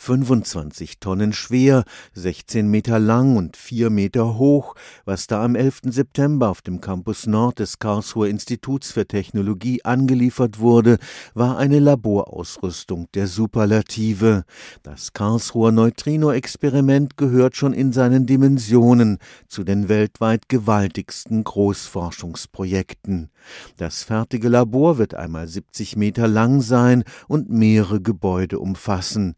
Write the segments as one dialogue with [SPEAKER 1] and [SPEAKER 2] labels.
[SPEAKER 1] 25 Tonnen schwer, 16 Meter lang und 4 Meter hoch, was da am 11. September auf dem Campus Nord des Karlsruher Instituts für Technologie angeliefert wurde, war eine Laborausrüstung der Superlative. Das Karlsruher Neutrino-Experiment gehört schon in seinen Dimensionen zu den weltweit gewaltigsten Großforschungsprojekten. Das fertige Labor wird einmal 70 Meter lang sein und mehrere Gebäude umfassen.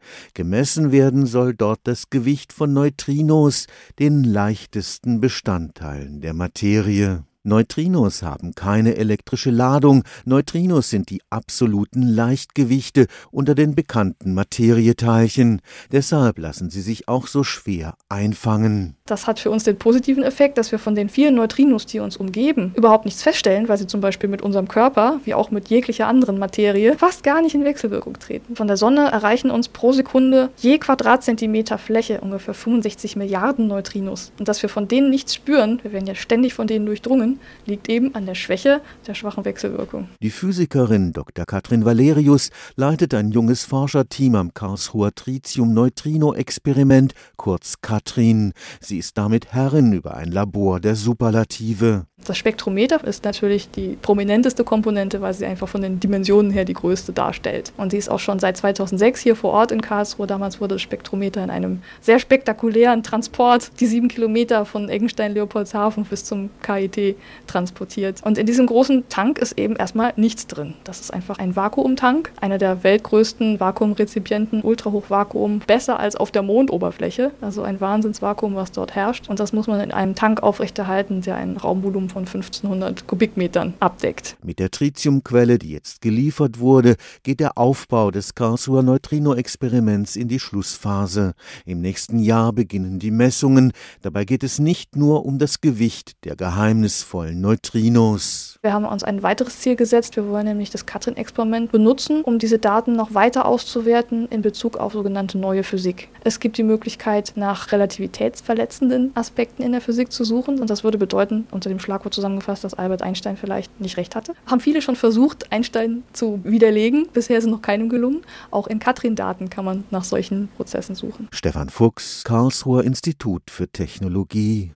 [SPEAKER 1] Gemessen werden soll dort das Gewicht von Neutrinos, den leichtesten Bestandteilen der Materie. Neutrinos haben keine elektrische Ladung. Neutrinos sind die absoluten Leichtgewichte unter den bekannten Materieteilchen. Deshalb lassen sie sich auch so schwer einfangen.
[SPEAKER 2] Das hat für uns den positiven Effekt, dass wir von den vielen Neutrinos, die uns umgeben, überhaupt nichts feststellen, weil sie zum Beispiel mit unserem Körper, wie auch mit jeglicher anderen Materie, fast gar nicht in Wechselwirkung treten. Von der Sonne erreichen uns pro Sekunde je Quadratzentimeter Fläche ungefähr 65 Milliarden Neutrinos. Und dass wir von denen nichts spüren, wir werden ja ständig von denen durchdrungen, liegt eben an der Schwäche der schwachen Wechselwirkung.
[SPEAKER 1] Die Physikerin Dr. Katrin Valerius leitet ein junges Forscherteam am Karlsruher Tritium-Neutrino-Experiment, kurz Katrin. Sie ist damit Herrin über ein Labor der Superlative.
[SPEAKER 2] Das Spektrometer ist natürlich die prominenteste Komponente, weil sie einfach von den Dimensionen her die größte darstellt. Und sie ist auch schon seit 2006 hier vor Ort in Karlsruhe. Damals wurde das Spektrometer in einem sehr spektakulären Transport, die sieben Kilometer von Eggenstein-Leopoldshafen bis zum KIT transportiert. Und in diesem großen Tank ist eben erstmal nichts drin. Das ist einfach ein Vakuumtank, einer der weltgrößten Vakuumrezipienten, Ultrahochvakuum, besser als auf der Mondoberfläche. Also ein Wahnsinnsvakuum, was dort herrscht. Und das muss man in einem Tank aufrechterhalten, der ein Raumvolumen von 1500 Kubikmetern abdeckt.
[SPEAKER 1] Mit der Tritiumquelle, die jetzt geliefert wurde, geht der Aufbau des Karlsruher Neutrino-Experiments in die Schlussphase. Im nächsten Jahr beginnen die Messungen. Dabei geht es nicht nur um das Gewicht der geheimnisvollen Neutrinos.
[SPEAKER 2] Wir haben uns ein weiteres Ziel gesetzt. Wir wollen nämlich das Katrin-Experiment benutzen, um diese Daten noch weiter auszuwerten in Bezug auf sogenannte neue Physik. Es gibt die Möglichkeit, nach relativitätsverletzenden Aspekten in der Physik zu suchen. Und das würde bedeuten, unter dem Schlagwort zusammengefasst, dass Albert Einstein vielleicht nicht recht hatte. Haben viele schon versucht, Einstein zu widerlegen. Bisher ist es noch keinem gelungen. Auch in Katrin-Daten kann man nach solchen Prozessen suchen.
[SPEAKER 1] Stefan Fuchs, Karlsruher Institut für Technologie.